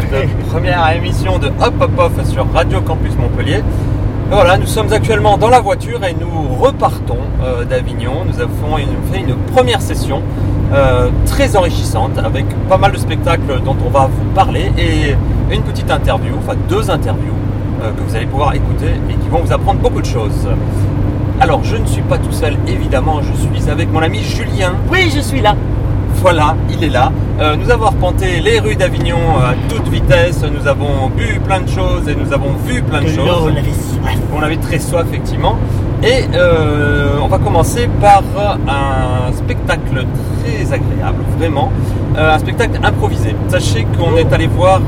cette première émission de Hop Hop Off sur Radio Campus Montpellier. Voilà, nous sommes actuellement dans la voiture et nous repartons euh, d'Avignon. Nous avons fait une première session euh, très enrichissante avec pas mal de spectacles dont on va vous parler et une petite interview, enfin deux interviews euh, que vous allez pouvoir écouter et qui vont vous apprendre beaucoup de choses. Alors, je ne suis pas tout seul, évidemment, je suis avec mon ami Julien. Oui, je suis là. Voilà, il est là. Euh, nous avons arpenté les rues d'Avignon à toute vitesse. Nous avons bu plein de choses et nous avons vu plein de choses. on avait soif. On avait très soif, effectivement. Et euh, on va commencer par un spectacle très agréable, vraiment. Euh, un spectacle improvisé. Sachez qu'on est allé voir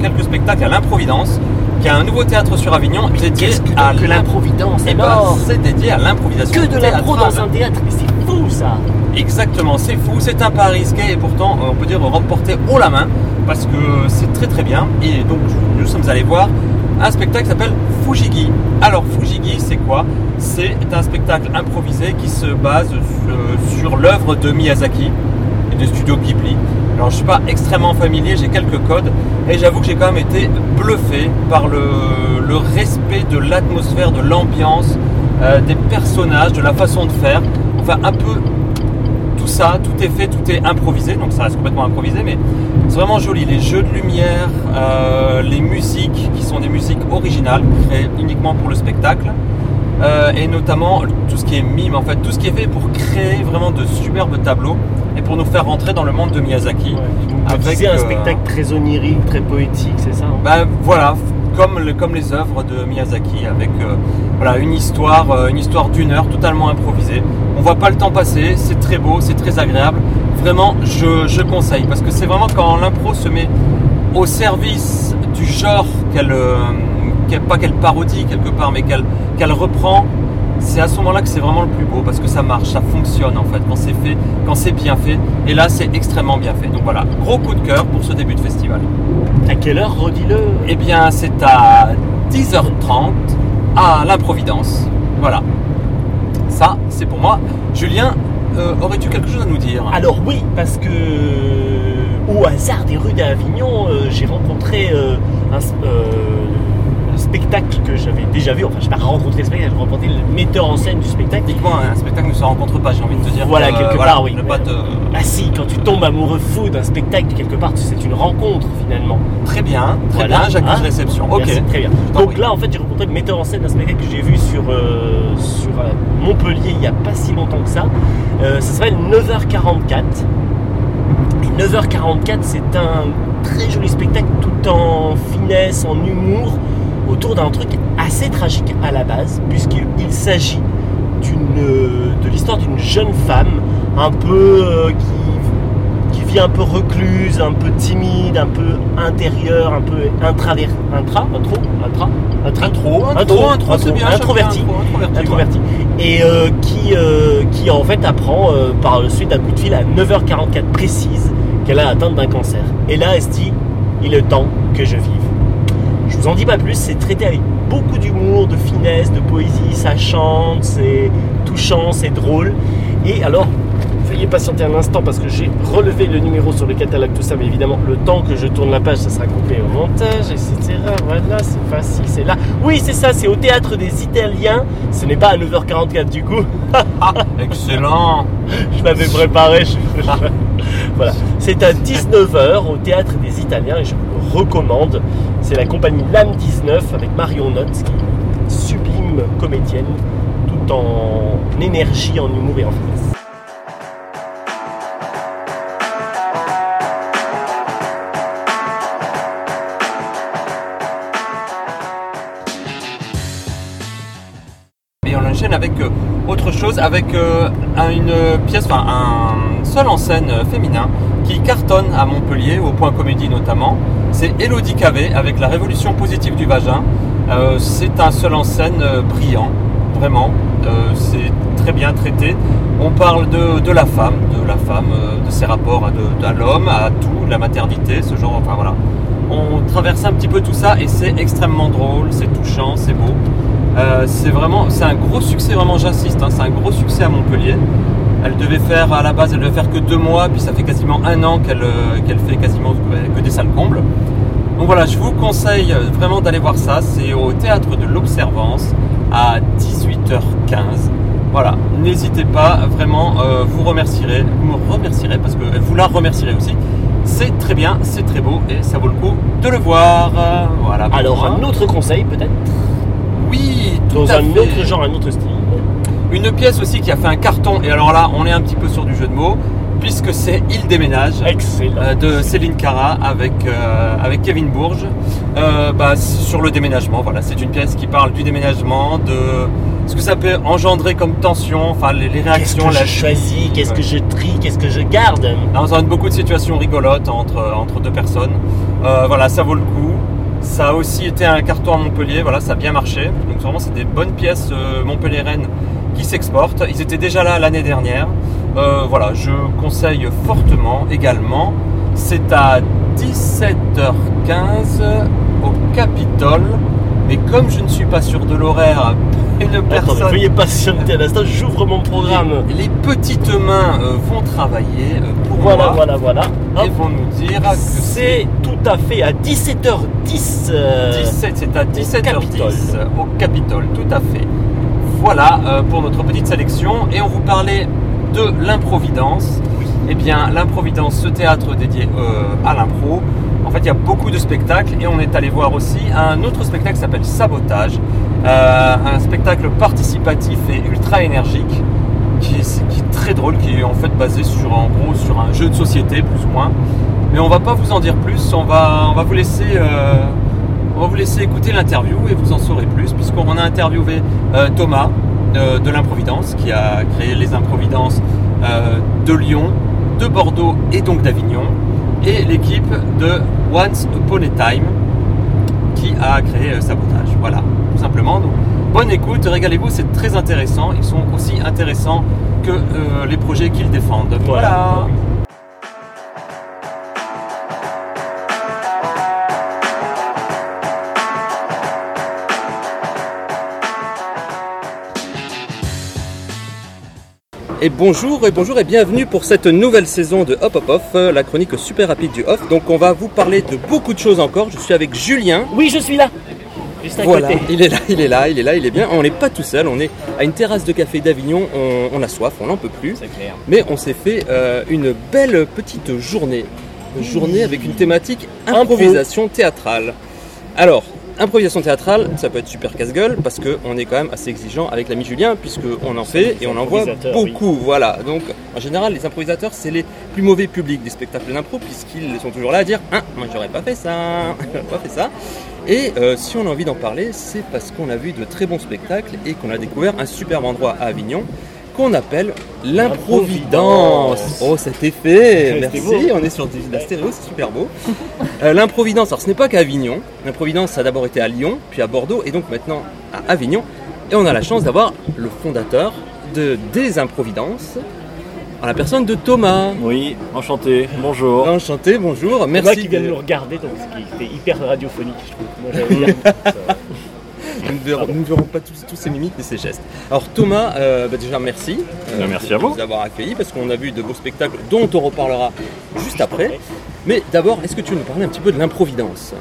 quelques spectacles à l'Improvidence, qui est un nouveau théâtre sur Avignon dédié que, à l'improvidence Eh ben, c'est dédié à l'improvisation. Que de l'impro dans un théâtre, mais c'est ça Exactement, c'est fou, c'est un pari risqué et pourtant on peut dire remporté haut la main parce que c'est très très bien. Et donc nous sommes allés voir un spectacle qui s'appelle Fujigi. Alors Fujigi c'est quoi? C'est un spectacle improvisé qui se base euh, sur l'œuvre de Miyazaki et des studios Ghibli. Alors je suis pas extrêmement familier, j'ai quelques codes et j'avoue que j'ai quand même été bluffé par le, le respect de l'atmosphère, de l'ambiance, euh, des personnages, de la façon de faire. Enfin un peu tout ça, tout est fait, tout est improvisé, donc ça reste complètement improvisé, mais c'est vraiment joli. Les jeux de lumière, euh, les musiques qui sont des musiques originales, créées uniquement pour le spectacle, euh, et notamment tout ce qui est mime, en fait, tout ce qui est fait pour créer vraiment de superbes tableaux et pour nous faire rentrer dans le monde de Miyazaki. Avec, C'est un euh, spectacle très onirique, très poétique, c'est ça hein? Ben voilà, comme, le- comme les œuvres de Miyazaki, avec euh, voilà, une histoire, euh, une histoire d'une heure totalement improvisée. On voit pas le temps passer, c'est très beau, c'est très agréable. Vraiment, je, conseille parce que c'est vraiment quand l'impro se met au service du genre qu'elle, euh, qu'elle- pas qu'elle parodie quelque part, mais qu'elle, qu'elle reprend. C'est à ce moment-là que c'est vraiment le plus beau parce que ça marche, ça fonctionne en fait quand c'est fait, quand c'est bien fait. Et là, c'est extrêmement bien fait. Donc voilà, gros coup de cœur pour ce début de festival. À quelle heure, redis-le Eh bien, c'est à 10h30 à l'improvidence. Voilà. Ça, c'est pour moi. Julien, euh, aurais-tu quelque chose à nous dire? Alors oui, parce que au hasard des rues d'Avignon, euh, j'ai rencontré euh, euh, un spectacle que j'avais déjà vu. Enfin, je n'ai pas rencontré le spectacle, j'ai rencontré le metteur en scène du spectacle. Uniquement un spectacle ne se rencontre pas, j'ai envie de te dire. Voilà, que, quelque voilà, part, oui. Pas te... Ah si, quand tu tombes amoureux fou d'un spectacle, quelque part, c'est une rencontre finalement. Très bien, très Voilà, bien, j'accuse hein. réception. Ok. Merci, très bien. Donc là, en fait, j'ai rencontré le metteur en scène d'un spectacle que j'ai vu sur, euh, sur euh, Montpellier il n'y a pas si longtemps que ça. Euh, ça s'appelle 9h44. Et 9h44, c'est un très joli spectacle tout en finesse, en humour, autour d'un truc assez tragique à la base, puisqu'il s'agit d'une, euh, de l'histoire d'une jeune femme un peu euh, qui, qui vit un peu recluse, un peu timide, un peu intérieure, un peu intravers, intra, intro, intra, intra, Intro, intro, intro, intro, bien. introverti, introverti, introverti, et euh, qui, euh, qui en fait apprend par le suite d'un coup de fil à 9h44 précise qu'elle a atteinte d'un cancer. Et là, elle se dit, il est temps que je vive. Je vous en dis pas plus, c'est traité avec beaucoup d'humour, de finesse, de poésie, ça chante, c'est touchant, c'est drôle. Et alors, veuillez patienter un instant parce que j'ai relevé le numéro sur le catalogue, tout ça, mais évidemment, le temps que je tourne la page, ça sera coupé au montage, etc. Voilà, c'est facile, c'est là. Oui, c'est ça, c'est au théâtre des Italiens. Ce n'est pas à 9h44 du coup. Excellent. Je l'avais préparé. je- je- voilà. C'est à 19h au théâtre des Italiens et je vous le recommande. C'est la compagnie Lame 19 avec Marion Notz, qui est sublime comédienne, tout en énergie, en humour et en finesse. Et on enchaîne avec euh, autre chose, avec euh, un- une pièce, enfin un seul en scène euh, féminin qui cartonne à Montpellier, au Point Comédie notamment. C'est Elodie Cavé avec La Révolution positive du vagin. Euh, c'est un seul en scène euh, brillant, vraiment. Euh, c'est très bien traité. On parle de, de la femme, de la femme, de ses rapports à, de- l'homme, à tout, la maternité, ce genre, enfin voilà. On traverse un petit peu tout ça et c'est extrêmement drôle, c'est touchant, c'est beau. C'est vraiment, c'est un gros succès, vraiment j'insiste, hein, c'est un gros succès à Montpellier. Elle devait faire à la base, elle devait faire que deux mois, puis ça fait quasiment un an qu'elle euh, qu'elle fait quasiment que des salles combles. Donc voilà, je vous conseille vraiment d'aller voir ça. C'est au théâtre de l'Observance à 18h15. Voilà, n'hésitez pas, vraiment, euh, vous remercierez, vous me remercierez parce que vous la remercierez aussi. C'est très bien, c'est très beau et ça vaut le coup de le voir. Voilà. Alors, un autre conseil peut-être? Oui, tout Dans à un fait. autre genre, un autre style. Une pièce aussi qui a fait un carton, et alors là, on est un petit peu sur du jeu de mots, puisque c'est Il déménage. Excellent. euh, de Céline Cara avec, euh, avec Kevin Bourges euh, bah, sur le déménagement. Voilà, c'est une pièce qui parle du déménagement, de ce que ça peut engendrer comme tension, enfin les, les Qu'est-ce réactions, que la je choisis Qu'est-ce que je trie Qu'est-ce que je garde? On donne beaucoup de situations rigolotes entre, entre deux personnes. Euh, voilà, ça vaut le coup. Ça a aussi été un carton à Montpellier, voilà, ça a bien marché. Donc vraiment, c'est des bonnes pièces euh, qui s'exportent. Ils étaient déjà là l'année dernière. Euh, voilà, je conseille fortement également. C'est à 17h15 au Capitole. Mais comme je ne suis pas sûr de l'horaire, une personne veuillez patienter à l'instant, j'ouvre mon programme. les, les petites mains euh, vont travailler euh, pour Voilà, moi voilà, voilà. et Hop. vont nous dire que C'est tout à fait à 17h10. euh, 17, c'est à 17h10 Capitole. au Capitole, tout à fait. Voilà euh, pour notre petite sélection. Et on vous parlait de l'improvidence. Eh bien, l'improvidence, ce théâtre dédié euh, à l'impro. En fait, il y a beaucoup de spectacles et on est allé voir aussi un autre spectacle qui s'appelle Sabotage. Euh, un spectacle participatif et ultra énergique qui est, qui est très drôle, qui est en fait basé sur, en gros, sur un jeu de société, plus ou moins. Mais on va pas vous en dire plus, on va, on va vous laisser. euh, on va vous laisser écouter l'interview et vous en saurez plus, puisqu'on a interviewé euh, Thomas euh, de l'Improvidence, qui a créé les Improvidences euh, de Lyon, de Bordeaux et donc d'Avignon, et l'équipe de Once Upon a Time, qui a créé Sabotage. Voilà, tout simplement. Donc, bonne écoute, régalez-vous, c'est très intéressant. Ils sont aussi intéressants que les projets qu'ils défendent. voilà. Et bonjour et bonjour et bienvenue pour cette nouvelle saison de Hop Hop Off, euh, la chronique super rapide du off. Donc on va vous parler de beaucoup de choses encore. Je suis avec Julien. Oui, je suis là. Juste à Voilà, côté. il est là, il est là, il est là, il est bien. On n'est pas tout seul, on est à une terrasse de café d'Avignon, on, on a soif, on n'en peut plus. C'est clair. Mais on s'est fait euh, une belle petite journée. Une journée avec une thématique improvisation théâtrale. Alors, improvisation théâtrale, ça peut être super casse-gueule parce qu'on est quand même assez exigeant avec l'ami Julien puisqu'on en fait et on en voit beaucoup. Voilà. Donc, en général, les improvisateurs, c'est les plus mauvais publics des spectacles d'impro puisqu'ils sont toujours là à dire Hein, Moi, j'aurais pas fait ça, j'aurais pas fait ça. Et euh, si on a envie d'en parler, c'est parce qu'on a vu de très bons spectacles et qu'on a découvert un superbe endroit à Avignon qu'on appelle l'improvidence. Oh, cet effet, C'était merci. beau. On est sur de la stéréo, c'est super beau. Euh, l'improvidence, alors ce n'est pas qu'à Avignon. L'improvidence, ça a d'abord été à Lyon, puis à Bordeaux, et donc maintenant à Avignon. Et on a la chance d'avoir le fondateur de des improvidences, en la personne de Thomas. Oui, enchanté, bonjour. Enchanté, bonjour, Merci merci. qui vient de nous regarder, donc ce qui était hyper radiophonique, je trouve. Moi, Nous ne verrons, nous ne verrons pas tous, tous ces mimiques et ces gestes. Alors Thomas, euh, bah déjà merci. Bah, merci de à vous. nous avoir accueillis parce qu'on a vu de beaux spectacles dont on reparlera juste après. Mais d'abord, est-ce que tu veux nous parler un petit peu de l'improvidence?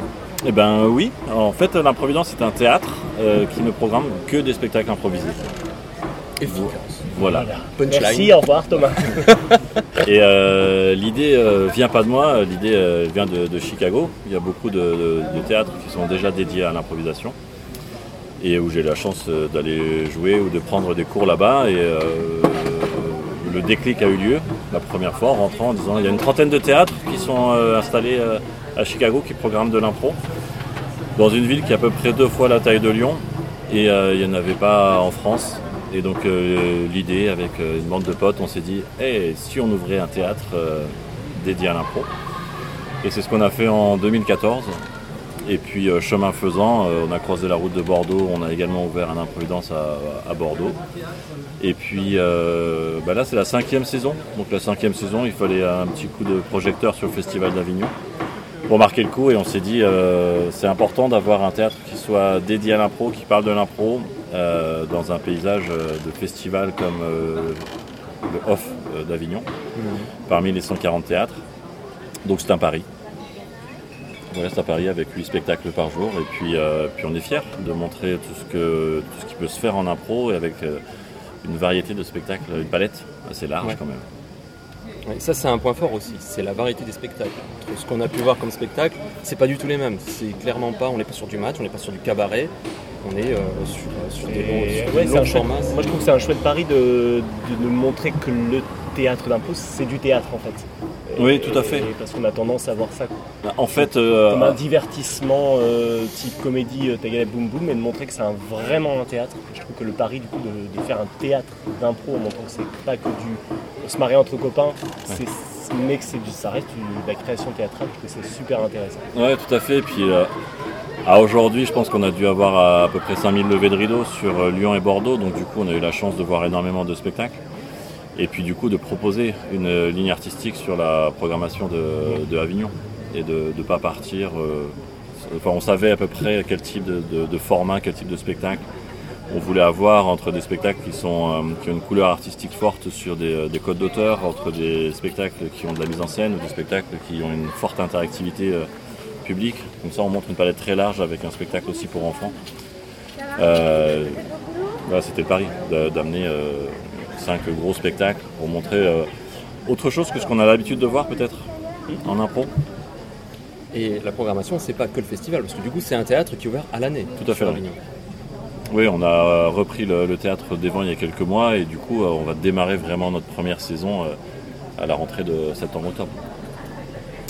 Eh ben oui, en fait l'improvidence c'est un théâtre euh, qui ne programme que des spectacles improvisés. Efficace. Voilà. Voilà. Punchline. Merci, au revoir Thomas. Et euh, l'idée euh, vient pas de moi, l'idée euh, vient de, de Chicago. Il y a beaucoup de, de- de théâtres qui sont déjà dédiés à l'improvisation et où j'ai la chance euh, d'aller jouer ou de prendre des cours là-bas. Et euh, le déclic a eu lieu la première fois en rentrant en disant il y a une trentaine de théâtres qui sont euh, installés à Chicago qui programment de l'impro dans une ville qui est à peu près deux fois la taille de Lyon et il n'y en avait pas en France. Et donc l'idée avec une bande de potes, on s'est dit, Eh, si on ouvrait un théâtre dédié à l'impro? Et c'est ce qu'on a fait en 2014. Et puis euh, chemin faisant, euh, on a croisé la route de Bordeaux, on a également ouvert un improvidence à, à Bordeaux. Et puis euh, bah là c'est la cinquième saison. Donc la cinquième saison, il fallait un petit coup de projecteur sur le Festival d'Avignon pour marquer le coup et on s'est dit euh, c'est important d'avoir un théâtre qui soit dédié à l'impro, qui parle de l'impro euh, dans un paysage de festival comme euh, le off d'Avignon, parmi les 140 théâtres. Donc c'est un pari. On reste à Paris avec 8 spectacles par jour et puis, euh, puis on est fiers de montrer tout ce, que, tout ce qui peut se faire en impro et avec euh, une variété de spectacles, une palette assez large Ouais. quand même. Ouais, ça c'est un point fort aussi, c'est la variété des spectacles. Entre ce qu'on a pu voir comme spectacle, c'est pas du tout les mêmes. C'est clairement pas, on n'est pas sur du match, on n'est pas sur du cabaret, on est euh, sur, sur des longs, Et sur ouais, des c'est un longs chouette- formats. moi je trouve que c'est un chouette pari de, de, de montrer que le théâtre d'impro c'est du théâtre en fait. Et- Oui, tout à fait. parce qu'on a tendance à voir ça En fait, euh, comme un divertissement euh, type comédie euh, Boum Boum et de montrer que c'est un- vraiment un théâtre. Je trouve que le pari du coup de, de faire un théâtre d'impro en montrant que c'est pas que du on se marrer entre copains, mais que c'est du, ça reste de la création théâtrale, je trouve que c'est super intéressant. Ouais, tout à fait. Et puis, euh, à aujourd'hui, je pense qu'on a dû avoir à, à peu près 5000 levées de rideaux sur euh, Lyon et Bordeaux. Donc, du coup, on a eu la chance de voir énormément de spectacles. Et puis, du coup, de proposer une ligne artistique sur la programmation de, Avignon. Et de ne pas partir. euh, enfin, on savait à peu près quel type de, format, quel type de spectacle on voulait avoir entre des spectacles qui, sont, euh, qui ont une couleur artistique forte sur des, euh, des codes d'auteur, entre des spectacles qui ont de la mise en scène ou des spectacles qui ont une forte interactivité publique. Comme ça, on montre une palette très large avec un spectacle aussi pour enfants. Voilà, C'était le pari d'a- d'amener cinq gros spectacles pour montrer euh, autre chose que ce qu'on a l'habitude de voir peut-être en impro. Et la programmation, c'est pas que le festival, parce que du coup, c'est un théâtre qui est ouvert à l'année. Tout à fait, oui. On a repris le, le théâtre des Vents il y a quelques mois et du coup, euh, on va démarrer vraiment notre première saison euh, à la rentrée de septembre-octobre.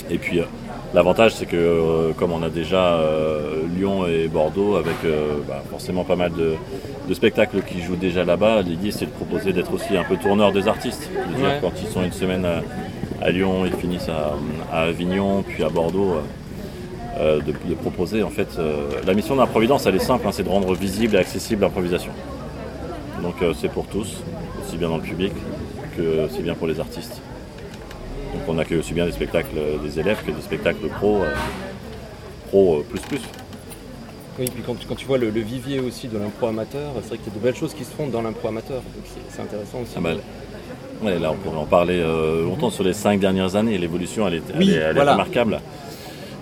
Et puis, euh, l'avantage, c'est que euh, comme on a déjà euh, Lyon et Bordeaux avec euh, bah, forcément pas mal de, de spectacles qui jouent déjà là-bas, l'idée c'est de proposer d'être aussi un peu tourneur des artistes. De dire Ouais. quand ils sont une semaine à, à Lyon, ils finissent à, à Avignon, puis à Bordeaux. de, de proposer en fait la mission d'improvidence elle est simple hein, c'est de rendre visible et accessible l'improvisation donc c'est pour tous aussi bien dans le public que aussi bien pour les artistes donc on accueille aussi bien des spectacles euh, des élèves que des spectacles pro euh, pro euh, plus plus Oui, puis quand, tu- quand tu vois le, le vivier aussi de l'impro amateur, c'est vrai qu'il y a de belles choses qui se font dans l'impro amateur. Donc c'est- intéressant aussi. Ah ouais, là on pourrait en parler euh, longtemps sur les cinq dernières années l'évolution elle est, elle est- elle est voilà. remarquable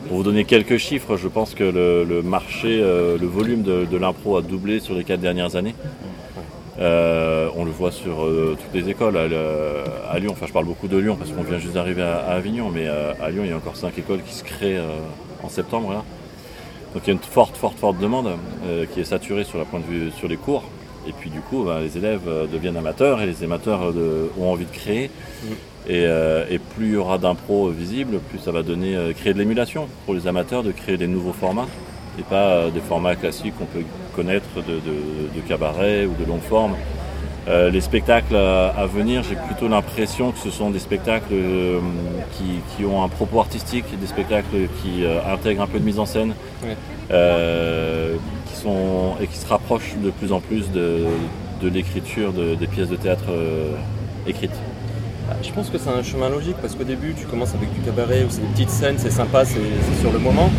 pour vous donner quelques chiffres, je pense que le, le marché, euh, le volume de, de l'impro a doublé sur les quatre dernières années. Euh, on le voit sur euh, toutes les écoles. À, Lyon, enfin je parle beaucoup de Lyon parce qu'on vient juste d'arriver à, à Avignon, mais euh, à Lyon il y a encore cinq écoles qui se créent en septembre. Là. Donc il y a une forte, forte, forte demande qui est saturée sur, la point de vue, sur les cours. Et puis du coup, ben, les élèves deviennent amateurs et les amateurs de- ont envie de créer. Et, euh, et plus il y aura d'impro visible, plus ça va donner créer de l'émulation pour les amateurs de créer des nouveaux formats et pas euh, des formats classiques qu'on peut connaître de, de- de cabaret ou de longue forme. Euh, les spectacles à, à venir, j'ai plutôt l'impression que ce sont des spectacles euh, qui, qui ont un propos artistique, des spectacles qui euh, intègrent un peu de mise en scène, Ouais. qui sont et qui se rapprochent de plus en plus de, de l'écriture de- des pièces de théâtre écrites. Bah, Je pense que c'est un chemin logique parce qu'au début, tu commences avec du cabaret où c'est des petites scènes, c'est sympa, c'est sur le moment.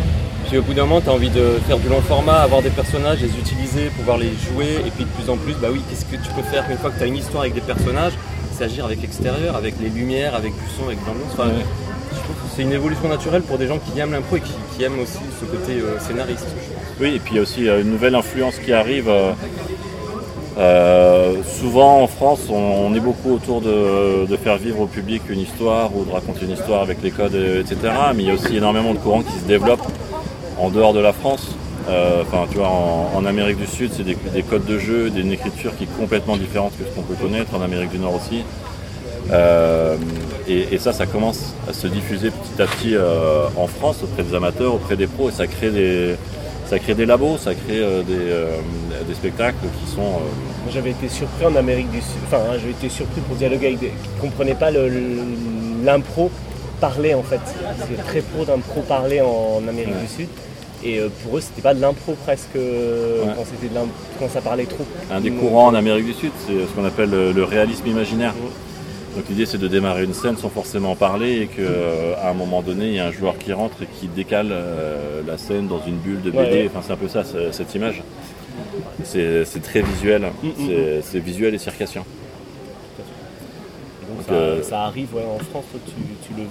Puis au bout d'un moment, tu as envie de faire du long format, avoir des personnages, les utiliser, pouvoir les jouer. Et puis de plus en plus, bah oui, qu'est-ce que tu peux faire une fois que tu as une histoire avec des personnages? C'est agir avec l'extérieur, avec les lumières, avec du son, avec de l'ambiance. Enfin, Ouais. Je trouve que c'est une évolution naturelle pour des gens qui aiment l'impro et qui, qui aiment aussi ce côté euh, scénariste. Oui, et puis il y a aussi euh, une nouvelle influence qui arrive. euh, euh, souvent en France, on, on est beaucoup autour de, de faire vivre au public une histoire ou de raconter une histoire avec les codes, etc. Mais il y a aussi énormément de courants qui se développent en dehors de la France. Euh, en, Amérique du Sud, c'est des, des codes de jeu, d'une écriture qui est complètement différente que ce qu'on peut connaître. En Amérique du Nord aussi. Euh, et, ça, ça commence à se diffuser petit à petit euh, en France auprès des amateurs, auprès des pros, et ça crée des, labos, ça crée des, spectacles qui sont. J'avais été surpris en Amérique du Sud, enfin hein, j'ai été surpris pour dialoguer avec des qui ne comprenaient pas l'impro parlé en fait. C'est très pro d'impro parlé en Amérique Ouais. du Sud. Et euh, pour eux, c'était pas de l'impro presque euh, Ouais. quand, c'était de quand ça parlait trop. un des courants en Amérique du Sud, c'est ce qu'on appelle le, le réalisme imaginaire. Donc l'idée c'est de démarrer une scène sans forcément parler et qu'à un moment donné il y a un joueur qui rentre et qui décale euh, la scène dans une bulle de BD. Ouais, ouais. Enfin c'est un peu ça cette image. C'est très visuel, Mm, mm, c'est c'est visuel et circassien. Donc, Ça, euh, ça arrive en France, tu, tu le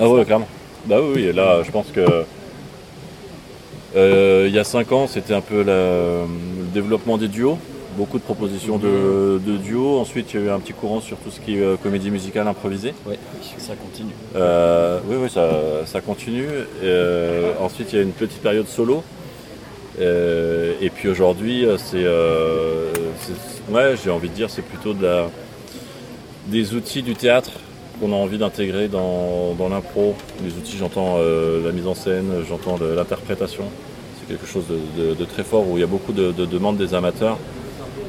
Ah ouais, clairement. Bah oui, oui, et là, je pense que euh, il y a 5 ans, c'était un peu la- le développement des duos. Beaucoup de propositions de, de duos. Ensuite, il y a eu un petit courant sur tout ce qui est euh, comédie musicale improvisée. Ouais. Ça continue. Euh, oui, oui, ça, ça continue. Ensuite, il y a une petite période solo. Et puis aujourd'hui, c'est, c'est- ouais, j'ai envie de dire, c'est plutôt de la, des outils du théâtre qu'on a envie d'intégrer dans, dans l'impro. Les outils, j'entends euh, la mise en scène, j'entends l'interprétation. C'est quelque chose de, de- de très fort où il y a beaucoup de, de demandes des amateurs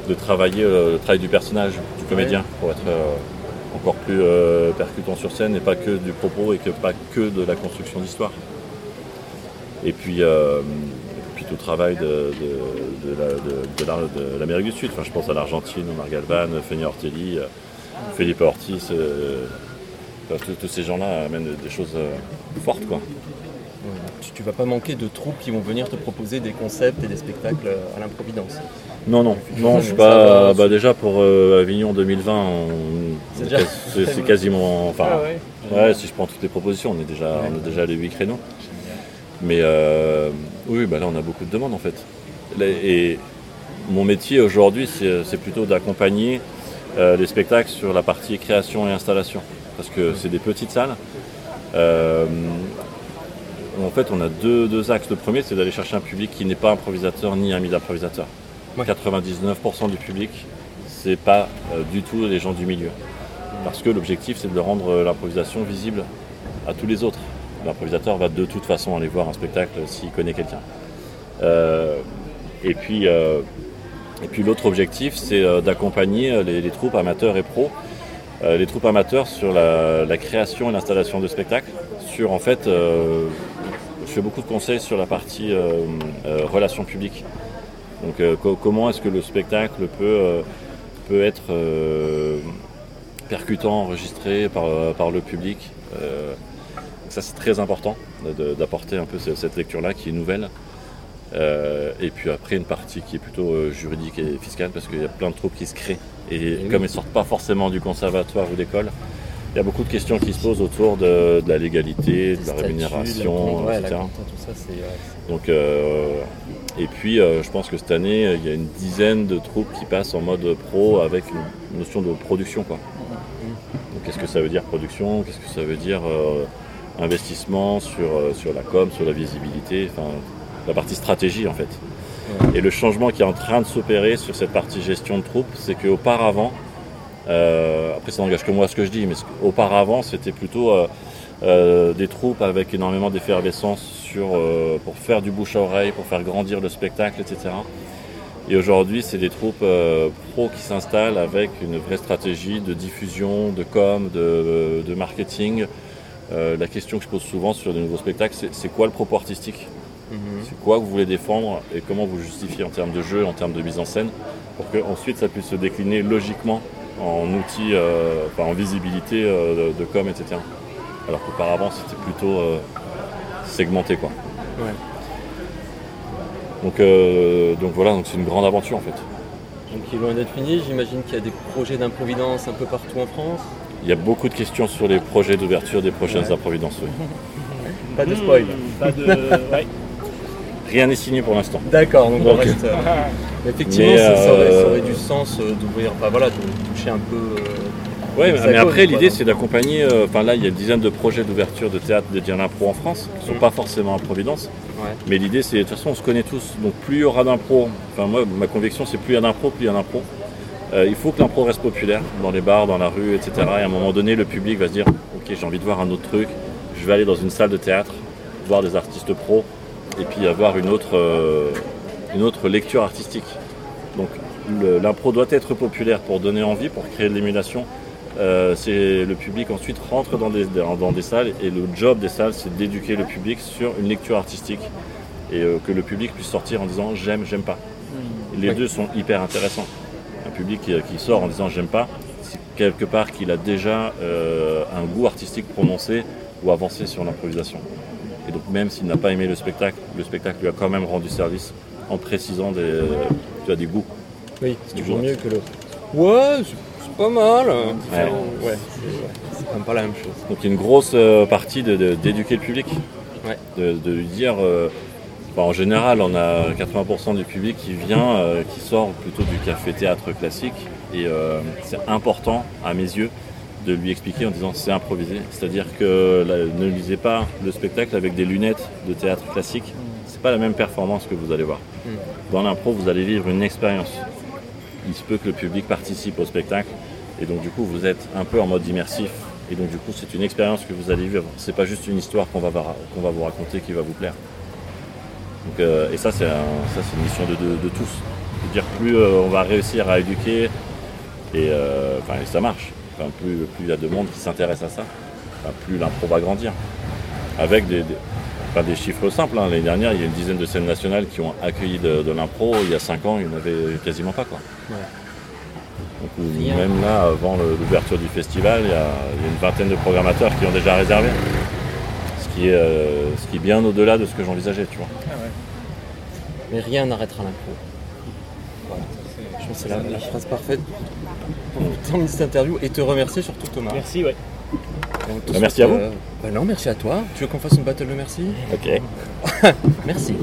de travailler euh, le travail du personnage, du comédien, pour être euh, encore plus percutant sur scène et pas que du propos et que pas que de la construction d'histoire. Et puis, puis tout le travail de, de- l'Amérique du Sud. Enfin, je pense à l'Argentine, Omar Galvan, Fenia Ortelli, Felipe Ortiz. euh, tous- tous ces gens-là amènent des choses euh, fortes. Quoi. Tu, tu vas pas manquer de troupes qui vont venir te proposer des concepts et des spectacles à l'improvidence. Non, non, non, je suis Ça pas. va, bah, déjà pour euh, Avignon 2020, on- C'est déjà- c'est c'est quasiment. Enfin, Ah ouais. Ouais, si je prends toutes les propositions, on est déjà, on a déjà les 8 créneaux. Mais euh, oui, bah là, on a beaucoup de demandes en fait. Et mon métier aujourd'hui, c'est c'est plutôt d'accompagner euh, les spectacles sur la partie création et installation. Parce que c'est des petites salles. Euh, en fait, on a deux, deux axes. Le premier, c'est d'aller chercher un public qui n'est pas improvisateur ni ami d'improvisateur. Ouais. 99% du public, c'est pas euh, du tout les gens du milieu. Parce que l'objectif, c'est de rendre euh, l'improvisation visible à tous les autres. L'improvisateur va de toute façon aller voir un spectacle s'il connaît quelqu'un. Et puis, et puis l'autre objectif, c'est d'accompagner les, les troupes amateurs et pros, euh, les troupes amateurs sur la, création et l'installation de spectacles, sur en fait, euh, je fais beaucoup de conseils sur la partie euh, relations publiques. Donc co- comment est-ce que le spectacle peut, peut être percutant, enregistré par, par le public. Ça c'est très important d'apporter un peu ce- cette lecture-là qui est nouvelle. Euh, et puis après une partie qui est plutôt euh, juridique et fiscale parce qu'il y a plein de troupes qui se créent. Et, oui. comme elles sortent pas forcément du conservatoire ou d'école, il y a beaucoup de questions qui se posent autour de, de la légalité, de la rémunération, la, ouais, la etc. compta, tout ça, c'est. Donc, euh, et puis, je pense que cette année, il y a une dizaine de troupes qui passent en mode pro avec une notion de production. Quoi. Donc, qu'est-ce que ça veut dire production? Qu'est-ce que ça veut dire investissement sur, sur la com, sur la visibilité, enfin, la partie stratégie en fait. Et le changement qui est en train de s'opérer sur cette partie gestion de troupes, c'est qu'auparavant, euh, après ça n'engage que moi ce que je dis, mais auparavant c'était plutôt euh, euh, des troupes avec énormément d'effervescence pour faire du bouche à oreille, pour faire grandir le spectacle, etc. Et aujourd'hui, c'est des troupes pro qui s'installent avec une vraie stratégie de diffusion, de com, de, marketing. La question que je pose souvent sur de nouveaux spectacles, c'est quoi le propos artistique? Mhm. C'est quoi que vous voulez défendre et comment vous justifiez en termes de jeu, en termes de mise en scène, pour que ensuite ça puisse se décliner logiquement en outils, euh, enfin, en visibilité euh, de, de com, etc. Alors qu'auparavant, c'était plutôt euh, segmenté, quoi. Ouais. Donc, euh, donc voilà, donc c'est une grande aventure en fait. Donc il est loin d'être fini. J'imagine qu'il y a des projets d'improvidence un peu partout en France. Il y a beaucoup de questions sur les projets d'ouverture des prochaines Ouais. improvidences. oui. Pas de spoil. Hmm, Pas de. ouais. Rien n'est signé pour l'instant. D'accord, donc on Ok. reste. euh, Effectivement, Mais, ça, ça aurait, ça euh, aurait du sens euh, d'ouvrir, enfin voilà, de toucher un peu. euh, Ouais, mais- après l'idée donc. c'est d'accompagner, euh, enfin là il y a une dizaine de projets d'ouverture de théâtre dédiés à l'impro en France, qui ne sont Mm. pas forcément à Providence. Ouais. Mais l'idée c'est, de toute façon on se connaît tous, donc plus il y aura d'impro, enfin moi ma conviction c'est plus il y a d'impro, plus il y a d'impro. Euh, il faut que l'impro reste populaire dans les bars, dans la rue, etc. Et à un moment donné le public va se dire ok j'ai envie de voir un autre truc, je vais aller dans une salle de théâtre, voir des artistes pros, et puis avoir une autre, euh, une autre lecture artistique. Donc l'impro doit être populaire pour donner envie, pour créer de l'émulation. Euh, le public ensuite rentre dans des, dans, dans des salles et le job des salles c'est d'éduquer le public sur une lecture artistique et euh, que le public puisse sortir en disant j'aime, j'aime pas. Les Oui. deux sont hyper intéressants. Un public qui, qui sort en disant j'aime pas, c'est quelque part qu'il a déjà euh, un goût artistique prononcé ou avancé sur l'improvisation. Donc même s'il n'a pas aimé le spectacle, le spectacle lui a quand même rendu service en précisant des, tu as des goûts. Oui, c'est toujours jour. mieux que l'autre. Ouais, c'est- pas mal. Ouais. Ouais, c'est quand même pas la même chose. Donc il y a une grosse euh, partie de- de- d'éduquer le public. Ouais. De, de lui dire, euh, bah, en général, on a 80% du public qui vient, euh, qui sort plutôt du café-théâtre classique. Et c'est important, à mes yeux, de lui expliquer en disant c'est improvisé. C'est-à-dire que là, ne lisez pas le spectacle avec des lunettes de théâtre classique. C'est pas la même performance que vous allez voir. Mm. Dans l'impro, vous allez vivre une expérience. Il se peut que le public participe au spectacle. Et donc du coup, vous êtes un peu en mode immersif. Et donc du coup, c'est une expérience que vous allez vivre. C'est pas juste une histoire qu'on va, va- qu'on va vous raconter qui va vous plaire. Donc, euh, et ça, c'est un- une mission de, de- de tous. Je veux dire, plus euh, on va réussir à éduquer, et, euh, enfin, et ça marche. Enfin, plus, plus il y a de monde qui s'intéresse à ça, enfin, plus l'impro va grandir. Avec des, des- enfin, des chiffres simples. hein. L'année dernière, il y a une dizaine de scènes nationales qui ont accueilli de, de l'impro. Il y a cinq ans, il n'y en avait quasiment pas. Quoi. Ouais. Donc, même là, avant l'ouverture du festival, il y, a, il y a une vingtaine de programmateurs qui ont déjà réservé. Ce qui est, euh, ce qui est bien au-delà de ce que j'envisageais, tu vois. Mais rien n'arrêtera l'impro. Voilà. Je pense que c'est la, la phrase parfaite pour terminer cette interview et te remercier surtout Thomas. Merci, ouais. Bah, merci à vous. bah non, merci à toi. Tu veux qu'on fasse une battle de merci? Ok. Merci.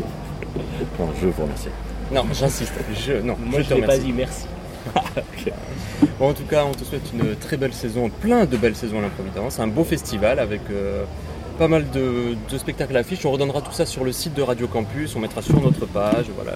Bon, je vous remercie. Non, j'insiste. Je, non, Moi, je je te pas dit, merci. Bon, en tout cas, on te souhaite une très belle saison, plein de belles saisons à l'improvidence, un beau festival avec euh, pas mal de, de spectacles à l'affiche. On redonnera tout ça sur le site de Radio Campus, on mettra sur notre page. Voilà.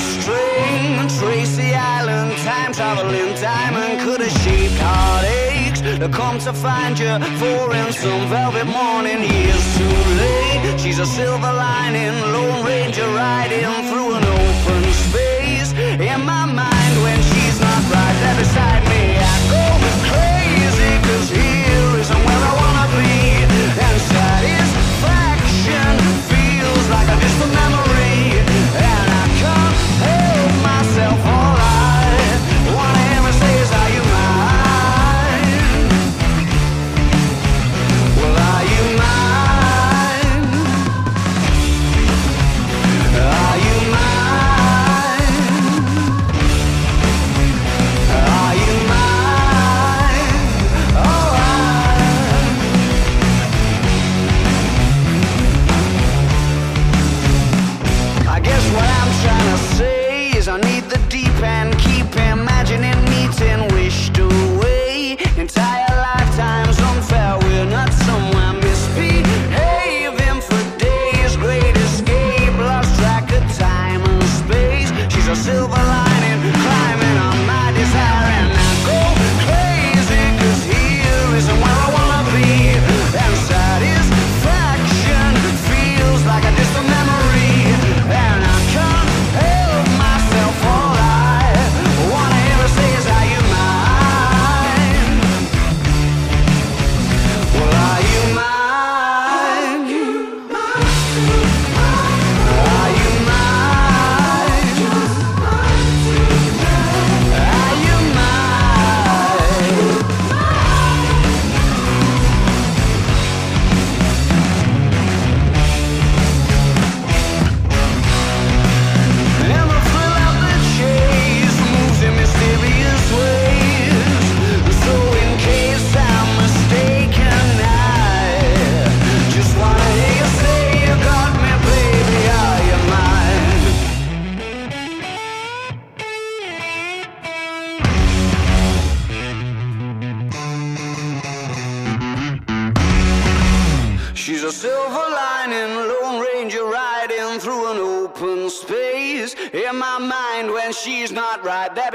string, Tracy Island, time traveling diamond, could have shaped heartaches. To come to find you, for in some velvet morning, years too late. She's a silver lining, Lone Ranger riding through an open space. In my mind, when she's not right there beside me, I go crazy, cause here isn't where I wanna be.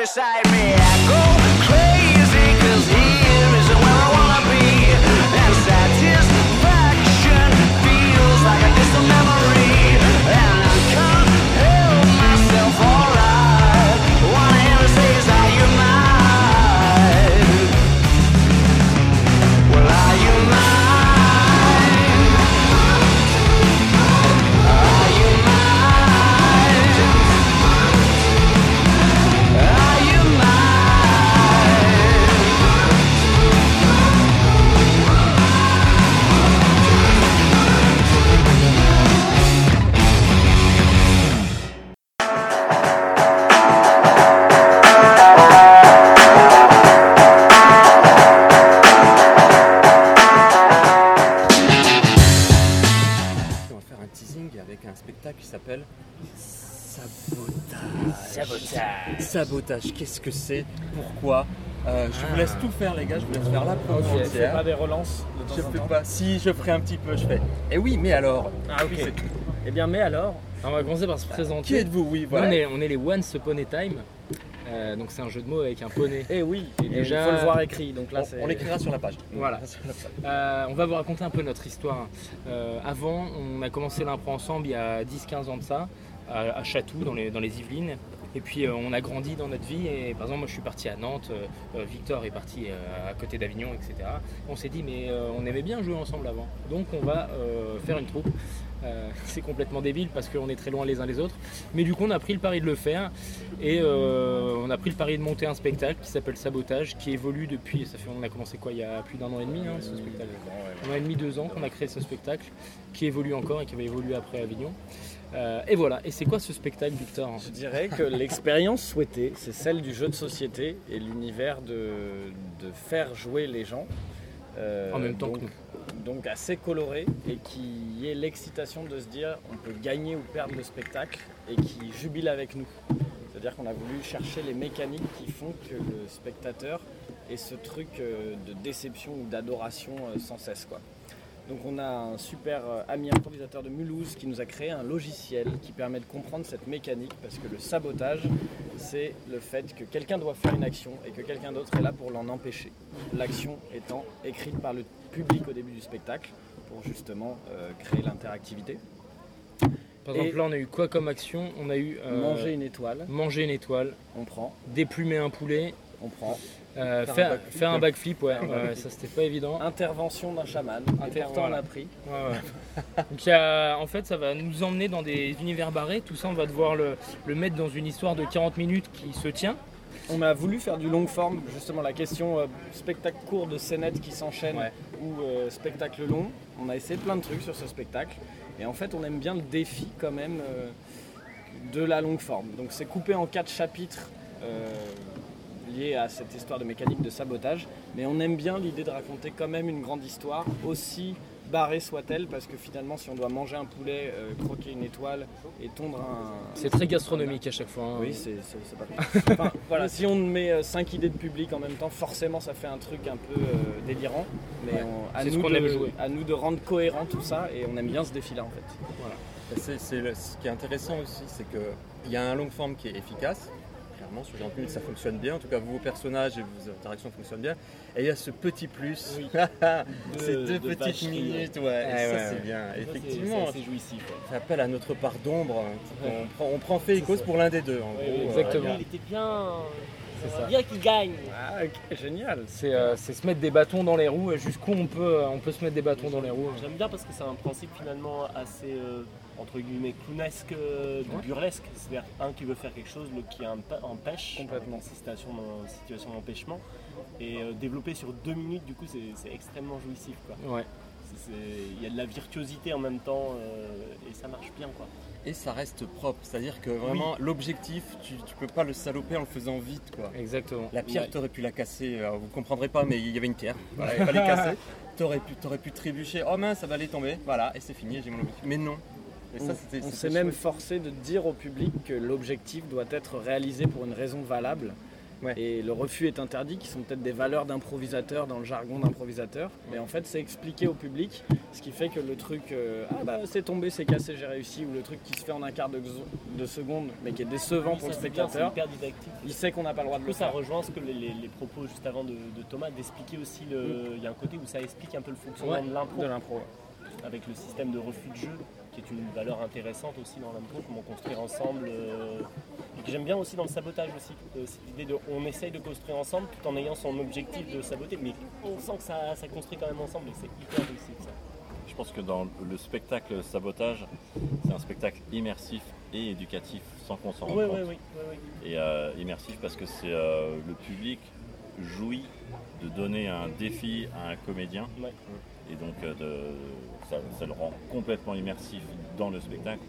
Beside me, Qu'est-ce que c'est Pourquoi Euh, Je vous laisse tout faire les gars, je vous laisse faire la promo Ok, fais entière. pas des relances de temps Je en fais temps. pas. Si je ferai un petit peu, je fais. Eh oui, mais alors Ah ok. Oui. Eh bien, mais alors, on va commencer par se présenter. Qui êtes-vous Oui, voilà. on, est, on est les Once Upon a Time. Euh, donc c'est un jeu de mots avec un poney. Eh oui, Et et déjà- il faut le voir écrit. Donc là, On- l'écrira sur la page. Voilà. Euh, on va vous raconter un peu notre histoire. Avant, on a commencé l'impro ensemble il y a 10-15 ans de ça, à, à Chatou, dans les, dans les Yvelines. Et puis euh, on a grandi dans notre vie. Et par exemple, moi je suis parti à Nantes, euh, euh, Victor est parti à côté d'Avignon, etc. On s'est dit, mais on aimait bien jouer ensemble avant. Donc on va faire une troupe. Euh, c'est complètement débile parce qu'on est très loin les uns des autres. Mais du coup, on a pris le pari de le faire. Et euh, on a pris le pari de monter un spectacle qui s'appelle Sabotage, qui évolue depuis. Ça fait, on a commencé quoi il y a plus d'un an et demi, hein, ce spectacle? Un an et demi, deux ans qu'on a créé ce spectacle, qui évolue encore et qui va évoluer après Avignon. Euh, et voilà. Et c'est quoi ce spectacle, Victor Je dirais que l'expérience souhaitée, c'est celle du jeu de société et l'univers de, de faire jouer les gens. Euh, En même temps donc, que nous. Donc assez coloré et qui ait l'excitation de se dire on peut gagner ou perdre le spectacle et qui jubile avec nous. C'est-à-dire qu'on a voulu chercher les mécaniques qui font que le spectateur ait ce truc euh, de déception ou d'adoration sans cesse. Quoi. Donc on a un super euh, ami improvisateur de Mulhouse qui nous a créé un logiciel qui permet de comprendre cette mécanique parce que le sabotage, c'est le fait que quelqu'un doit faire une action et que quelqu'un d'autre est là pour l'en empêcher. L'action étant écrite par le public au début du spectacle pour justement euh, créer l'interactivité. Par Et- exemple, là, on a eu quoi comme action? On a eu euh, Manger une étoile, manger une étoile, on prend, déplumer un poulet, on prend. Euh, Faire un faire, backflip, faire un ouais. backflip, ouais, Un ouais, backflip. ça c'était pas évident. Intervention d'un chaman, Inter- et pourtant voilà. on a pris. Ouais. Donc a- en fait, ça va nous emmener dans des univers barrés. Tout ça, on va devoir le, le mettre dans une histoire de 40 minutes qui se tient. On a voulu faire du long forme, justement la question euh, spectacle court de scénettes qui s'enchaînent Ouais. ou euh, spectacle long. On a essayé plein de trucs sur ce spectacle et en fait on aime bien le défi quand même euh, de la longue forme. Donc c'est coupé en quatre chapitres euh, à cette histoire de mécanique de sabotage, mais on aime bien l'idée de raconter quand même une grande histoire, aussi barrée soit-elle, parce que finalement si on doit manger un poulet, euh, croquer une étoile et tondre un, C'est très gastronomique à chaque fois. hein. oui, c'est pas Enfin, voilà, si on met 5 idées de public en même temps, forcément ça fait un truc un peu euh, délirant. Mais on- à, c'est ce nous qu'on de, aime jouer. à nous de rendre cohérent tout ça et on aime bien ce défi-là en fait. C'est le- ce qui est intéressant aussi, c'est qu'il y a un long forme qui est efficace. Clairement, sur 40 minutes, ça fonctionne bien. En tout cas, vos personnages et vos interactions fonctionnent bien. Et il y a ce petit plus, ces De- deux de petites minutes. Ouais, et Ouais, ça, ouais, c'est bien. Ça, Effectivement, C'est jouissif. ouais. ça appelle à notre part d'ombre. On, prend, on prend fait et cause pour l'un des deux. En Ouais, gros, euh, exactement. Il était bien. C'est bien qu'il gagne. Ah génial. C'est euh, c'est se mettre des bâtons dans les roues. Jusqu'où on peut, on peut se mettre des bâtons dans les roues. J'aime bien parce que c'est un principe finalement assez euh, entre guillemets clownesque, euh, de Ouais. burlesque. C'est-à-dire un qui veut faire quelque chose, l'autre qui emp- empêche, Complètement. situation, situation d'empêchement. Et euh, développer sur deux minutes, du coup, c'est extrêmement jouissif. quoi. Ouais. Il y a de la virtuosité en même temps euh, et ça marche bien. quoi. Et ça reste propre. C'est-à-dire que vraiment, l'objectif, tu, tu peux pas le saloper en le faisant vite. quoi. Exactement. La pierre, Ouais. tu aurais pu la casser, alors vous comprendrez pas, mais il y avait une pierre, voilà, il fallait casser. Tu aurais pu, t'aurais pu trébucher, oh mince, ça va aller tomber, voilà, et c'est fini, j'ai mon objectif. Mais non. Et ça, On, s'est même chouette. forcé de dire au public que l'objectif doit être réalisé pour une raison valable. Ouais. Et le refus est interdit, qui sont peut-être des valeurs d'improvisateur dans le jargon d'improvisateur. Mais en fait, c'est expliqué au public, ce qui fait que le truc, euh, ah bah c'est tombé, c'est cassé, j'ai réussi, ou le truc qui se fait en un quart de, seconde, mais qui est décevant Oui, pour le bien, spectateur, C'est hyper didactique. il sait qu'on n'a pas le droit de le coup, ça faire. rejoint ce que les, les- les propos juste avant de, de Thomas, d'expliquer aussi le. Il y a un côté où ça explique un peu le fonctionnement Ouais, de l'impro, de l'impro. avec le système de refus de jeu, qui est une valeur intéressante aussi dans l'impro, comment construire ensemble. euh, et que j'aime bien aussi dans le sabotage aussi. euh, cette idée de. On essaye de construire ensemble tout en ayant son objectif de saboter, mais on sent que ça, ça construit quand même ensemble et c'est hyper réussi ça. Je pense que dans le spectacle sabotage, c'est un spectacle immersif et éducatif sans qu'on s'en rende Oui, compte. oui, oui. Et euh, immersif parce que c'est euh, le public jouit de donner un défi à un comédien Ouais. Et donc euh, de- ça, ça le rend complètement immersif dans le spectacle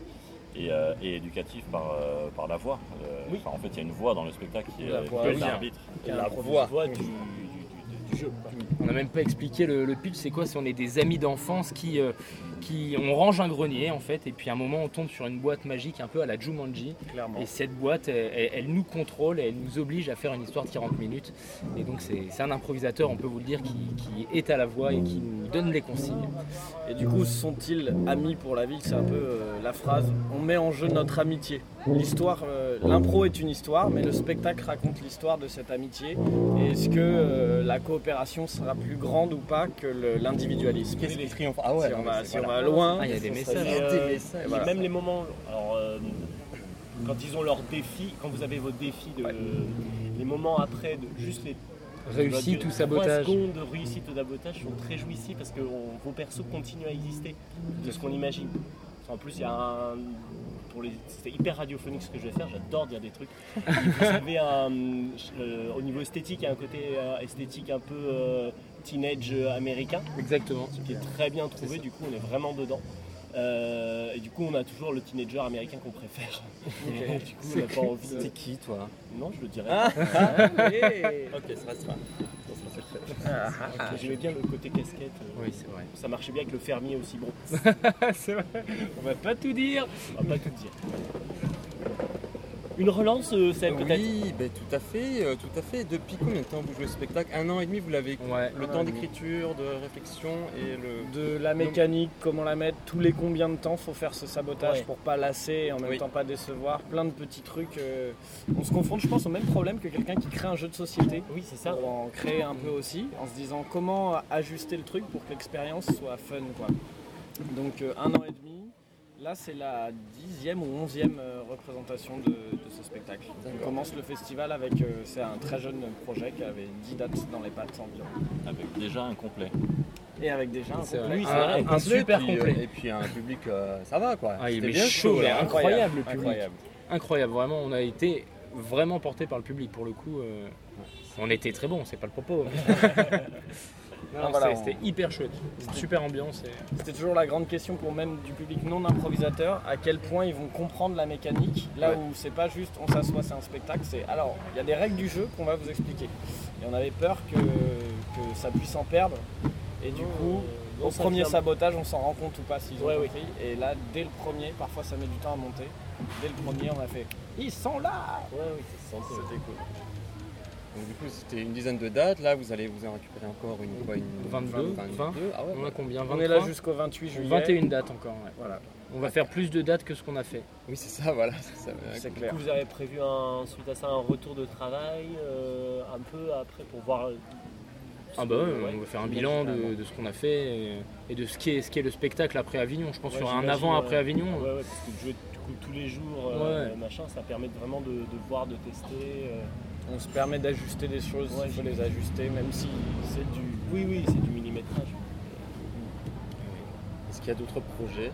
et, euh, et éducatif par, euh, par la voix. Euh, Oui. enfin, en fait, il y a une voix dans le spectacle qui est, La voix, est oui. l'arbitre. La voix. voix du, du- du- du jeu. On n'a même pas expliqué le, le pitch, c'est quoi C'est on est des amis d'enfance qui, euh, qui. On range un grenier en fait, et puis à un moment on tombe sur une boîte magique un peu à la Jumanji. Clairement. Et cette boîte, elle, nous contrôle, et elle nous oblige à faire une histoire de 40 minutes. Et donc c'est un improvisateur, on peut vous le dire, qui, qui est à la voix et qui nous donne les consignes. Et du coup, sont-ils amis pour la vie? C'est un peu euh, la phrase on met en jeu notre amitié. L'histoire, euh, l'impro est une histoire, mais le spectacle raconte l'histoire de cette amitié. Et est-ce que euh, la coopération sera plus grande ou pas que l'individualisme? Qu'est-ce qui triomphe? Ah ouais, Si on si on. Va loin, Ah, il y a des Et, messages. euh, Des messages. et Voilà. même les moments, alors, euh, quand ils ont leur défi, quand vous avez votre défi, de, les moments après, de juste les Réussite ou trois sabotage secondes de réussite ou sabotage sont très jouissifs parce que on- vos persos continuent à exister de ce qu'on imagine. En plus, il y a un. Pour les, c'était hyper radiophonique ce que je vais faire, j'adore dire des trucs. Vous avez un. euh, au niveau esthétique, il y a un côté euh, esthétique un peu euh, teenage euh, américain Exactement. qui est très bien trouvé, du coup on est vraiment dedans. Euh, et du coup on a toujours le teenager américain qu'on préfère. du coup on n'a pas envie de... C'est qui toi Non je le dirais. Allez. Ok, ça restera. pas. J'aimais bien le côté casquette. euh, Oui, c'est vrai. Ça marchait bien avec le fermier aussi. Bon, c'est vrai. On va pas tout dire. on va pas tout dire. Une relance, euh, Seb, peut-être Oui, ben, tout à fait, euh, tout à fait. Depuis combien de temps vous jouez au spectacle? Un an et demi, vous l'avez Ouais. Le an temps et demi. d'écriture, de réflexion et le. De la mécanique, comment la mettre, tous les combien de temps faut faire ce sabotage Ouais. pour pas lasser et en même Oui. temps pas décevoir, plein de petits trucs. euh, on se confronte, je pense, au même problème que quelqu'un qui crée un jeu de société. Oui, c'est ça. Pour en créer un peu aussi, en se disant comment ajuster le truc pour que l'expérience soit fun. Quoi. Donc euh, un an et demi, là c'est la dixième ou onzième euh, représentation de, de ce spectacle. On commence le festival avec, euh, c'est un très jeune projet qui avait 10 dates dans les pattes environ. Avec déjà un complet. Et avec déjà un C'est complet. un, vrai. un Complet, super puis, euh, complet. et puis un public, euh, ça va quoi. Ah, il C'était est bien chaud, là. là. incroyable, le public. incroyable. Incroyable, vraiment, on a été vraiment porté par le public pour le coup. euh, on était très bon, c'est pas le propos. Non, Ah, voilà, c'est- on- C'était hyper chouette, Une super ambiance. et- C'était toujours la grande question pour même du public non improvisateur, à quel point ils vont comprendre la mécanique, là où c'est pas juste on s'assoit, c'est un spectacle, c'est alors il y a des règles du jeu qu'on va vous expliquer. Et on avait peur que, que ça puisse en perdre, et du coup, non, au premier sabotage, on s'en rend compte ou pas s'ils ont Ouais, oui. compris. Et là, dès le premier, parfois ça met du temps à monter, dès le premier, on a fait ils sont là Ouais, oui. C'était cool. Donc, du coup, c'était une dizaine de dates. Là, vous allez vous en récupérer encore une, quoi, une 22, 20. Ah ouais, On a combien On est là 23? jusqu'au 28 juillet. 21 dates encore. ouais. Voilà, On va faire plus de dates que ce qu'on a fait. Oui, c'est ça, voilà. c'est Du coup, vous avez prévu un, suite à ça un retour de travail euh, un peu après pour voir. Ah bah ouais, on va faire un bilan de, ce qu'on a fait et, et de ce qui, est, ce qui est le spectacle après Avignon. Je pense Ouais, qu'il y aura un avant après Avignon. Ouais, ouais, parce que de jouer du coup, tous les jours, euh, machin, ça permet vraiment de, de voir, de tester. euh. On se permet d'ajuster des choses, Ouais, il faut les ajuster, même si C'est du. Oui, oui, c'est du millimétrage. Est-ce qu'il y a d'autres projets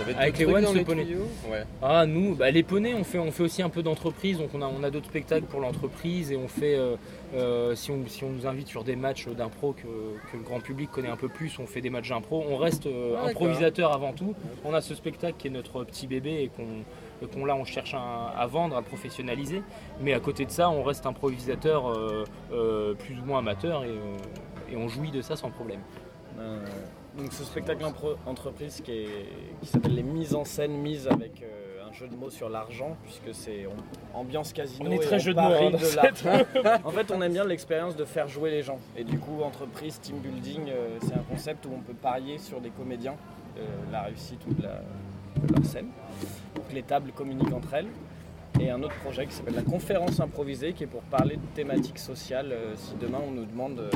avez Avec les One dans les Ouais. Ah nous, bah, les poneys, on fait, on fait aussi un peu d'entreprise, donc on a, on a d'autres spectacles pour l'entreprise et on fait, euh, euh, si, on, si on nous invite sur des matchs d'impro que, que le grand public connaît un peu plus, on fait des matchs d'impro, on reste euh, Ah, improvisateur avant tout. On a ce spectacle qui est notre petit bébé et qu'on qu'on, là on cherche à, à vendre, à le professionnaliser, mais à côté de ça on reste improvisateur euh, euh, plus ou moins amateur et, euh, et on jouit de ça sans problème. Euh, donc ce spectacle entreprise qui, est- qui s'appelle les mises en scène mises avec euh, un jeu de mots sur l'argent puisque c'est ambiance casino. On est et très jeu de mots, hein, de l'argent. en fait on aime bien l'expérience de faire jouer les gens et du coup entreprise team building euh, c'est un concept où on peut parier sur des comédiens euh, la réussite ou de, la, de leur scène pour que les tables communiquent entre elles. Et un autre projet qui s'appelle la conférence improvisée qui est pour parler de thématiques sociales. euh, si demain on nous demande euh,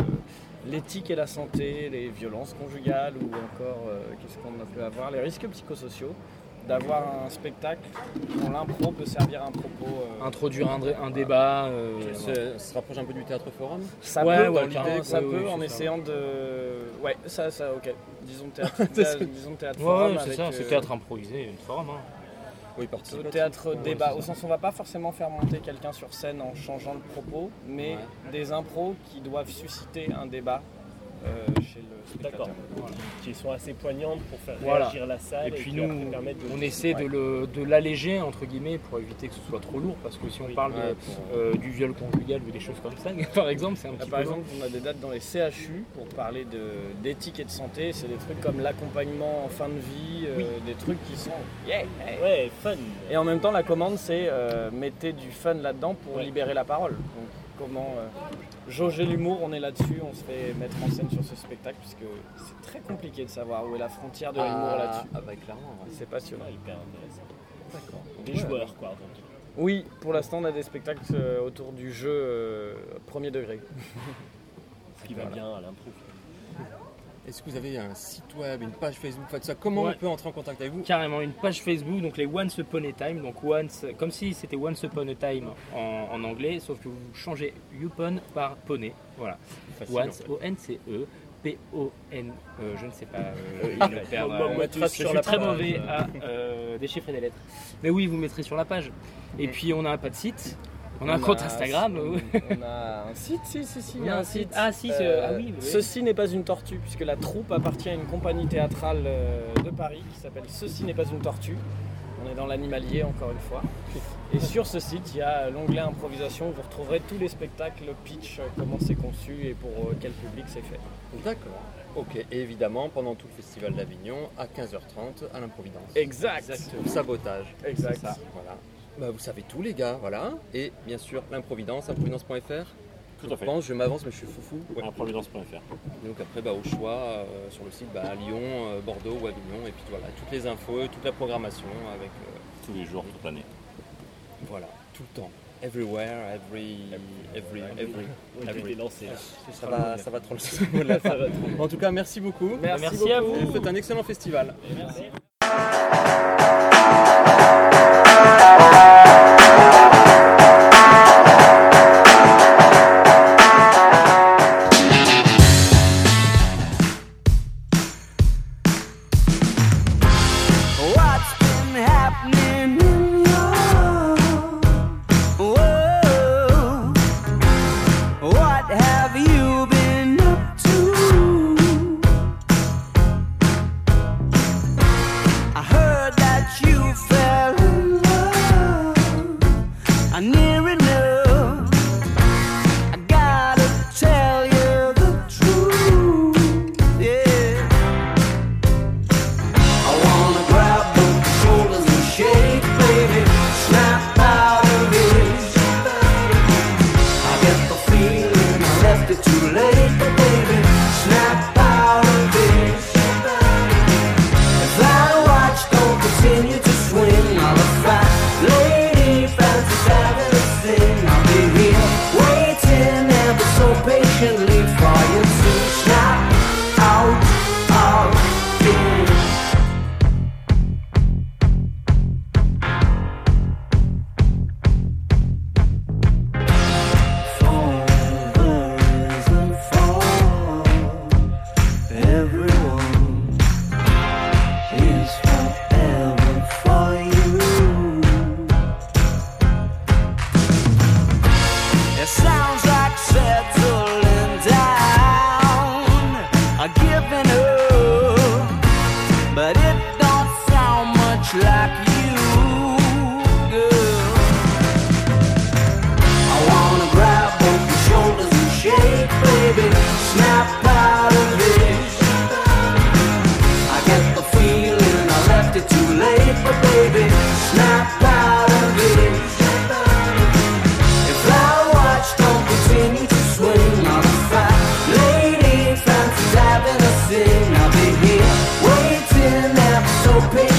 l'éthique et la santé, les violences conjugales ou encore euh, qu'est-ce qu'on peut avoir, les risques psychosociaux, d'avoir un spectacle dont l'impro peut servir à un propos. euh, Introduire un, un débat. euh, Se, se rapproche un peu du théâtre forum ça Ouais, peut, ouais, dans ça oui, peut oui, en ça. essayant de. Ouais, ça, ça, ok. Disons théâtre, thé- disons théâtre Ouais, forum ouais, c'est ça, euh, c'est théâtre improvisé, une forum. hein. Oui, théâtre débat, au sens où on va pas forcément faire monter quelqu'un sur scène en changeant le propos, mais des impros qui doivent susciter un débat chez le spectateur. D'accord. Qui sont assez poignantes pour faire Voilà. réagir la salle. Et puis nous, après permettent de- on essaie de le- de l'alléger entre guillemets pour éviter que ce soit trop lourd parce que si on parle de, Ouais, pour- euh, du viol conjugal ou des choses comme ça, par exemple, c'est un Là, petit par peu exemple, on a des dates dans les CHU pour parler de- d'éthique et de santé. C'est des trucs comme l'accompagnement en fin de vie, euh, des trucs qui sont. Yeah, hey. Ouais, fun. Et en même temps, la commande, c'est euh, mettez du fun là-dedans pour Ouais. libérer la parole. Donc, comment euh, jauger l'humour, on est là-dessus, on se fait mettre en scène sur ce spectacle, puisque c'est très compliqué de savoir où est la frontière de l'humour Ah, là-dessus. ah bah clairement. ouais. C'est passionnant. Ouais, hyper intéressant. D'accord. Des joueurs, quoi. donc. Oui, pour l'instant, on a des spectacles euh, autour du jeu euh, premier degré. Ce qui va bien à l'impro. Est-ce que vous avez un site web, une page Facebook, faites ça? Comment Ouais. on peut entrer en contact avec vous? Carrément une page Facebook, donc les Once Upon a Time, donc once, comme si c'était Once Upon a Time en, en anglais, sauf que vous changez Upon par poney, voilà. Facile, Once. O-N-C-E, P-O-N, euh, je ne sais pas, euh, Ah, il va euh, je suis très mauvais à euh, déchiffrer des lettres. Mais oui, vous mettrez sur la page. Et puis on a pas de site, on a un compte Instagram. On, oui. on a un site, si, si, si. Il y a un site. Ah, si, Euh, ah oui, oui. Ceci n'est pas une tortue, puisque la troupe appartient à une compagnie théâtrale euh, de Paris qui s'appelle Ceci n'est pas une tortue. On est dans l'animalier encore une fois. Et sur ce site, il y a l'onglet improvisation où vous retrouverez tous les spectacles, le pitch, euh, comment c'est conçu et pour quel public c'est fait. D'accord. Ok, et évidemment, pendant tout le festival d'Avignon, à 15h30, à l'Improvidence. Exact. Pour sabotage. Exact. Ça, Voilà. Bah, vous savez tout les gars, voilà. Et bien sûr, l'improvidence, improvidence.fr. Tout Je à fait. pense, je m'avance, mais je suis foufou. Ouais. Improvidence.fr. Donc après, bah, au choix, euh, sur le site, bah, à Lyon, euh, Bordeaux ou Avignon. Et puis voilà, toutes les infos, toute la programmation avec... euh, Tous les jours, toute l'année. voilà, tout le temps. Everywhere, every... Every... Every... On a été lancé là. Ça va, ça va trop le mot de la fin. En tout cas, merci beaucoup. Merci, Merci à vous. Je vous souhaite un excellent festival. Merci. open.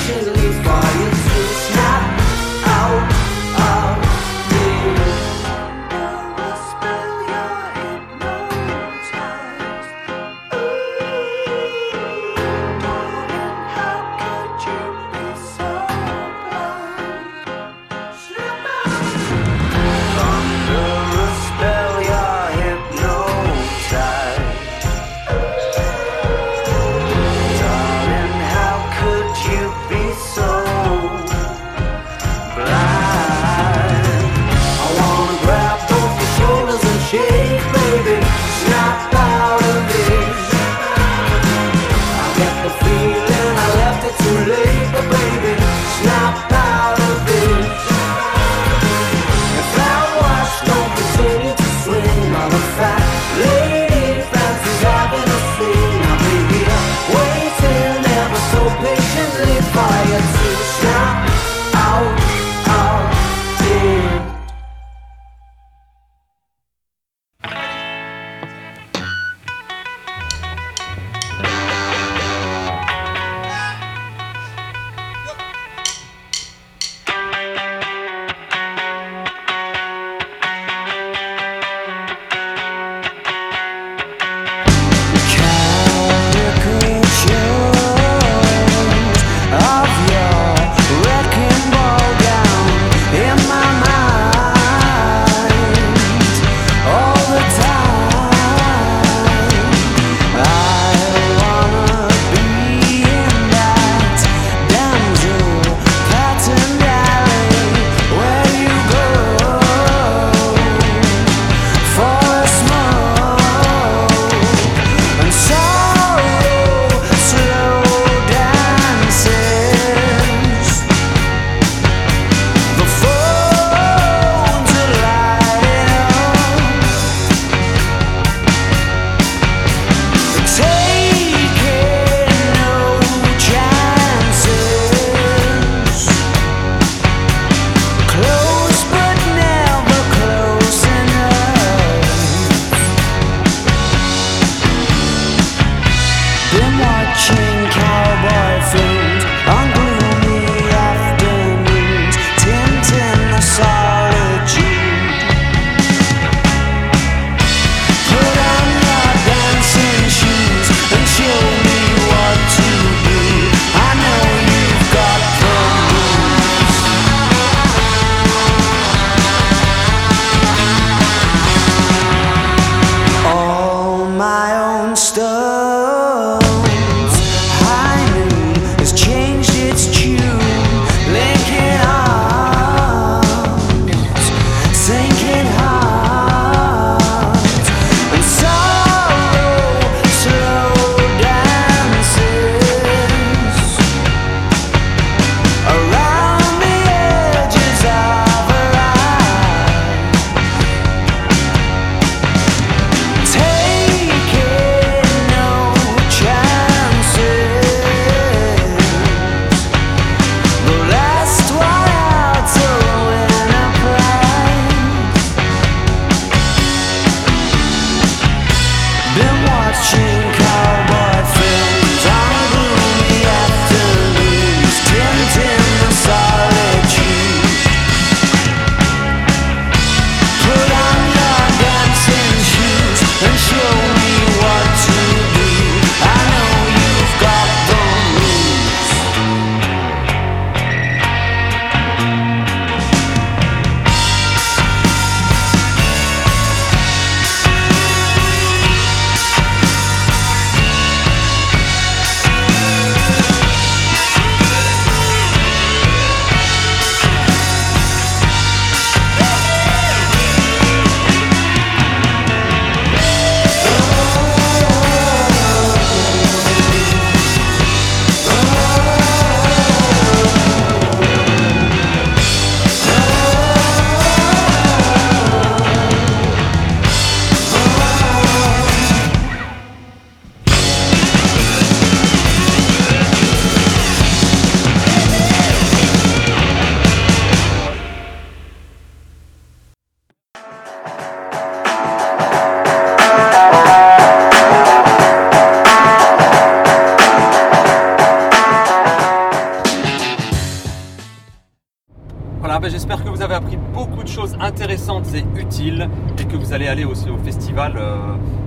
Intéressantes et que vous allez aller aussi au festival euh,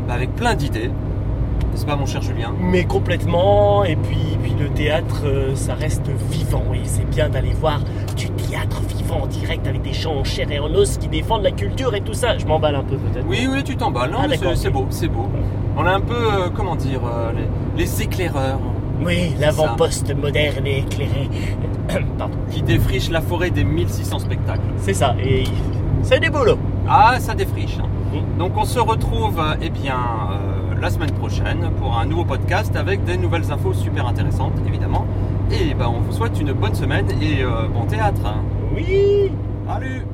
avec plein d'idées. N'est-ce pas mon cher Julien? Mais complètement, et puis, puis le théâtre, euh, ça reste vivant, et c'est bien d'aller voir du théâtre vivant en direct avec des gens en chair et en os qui défendent la culture et tout ça. Je m'emballe un peu peut-être. Oui, oui, tu t'emballes. Non, Ah, c'est beau, c'est beau. On a un peu, euh, comment dire, euh, les, les éclaireurs Oui, l'avant-poste moderne et éclairé. Pardon. qui défrichent la forêt des 1600 spectacles. C'est ça, et c'est du boulot. Ah, ça défriche. hein. Donc on se retrouve euh, eh bien, euh, la semaine prochaine pour un nouveau podcast avec des nouvelles infos super intéressantes, évidemment. Et ben, on vous souhaite une bonne semaine et euh, bon théâtre. Oui Salut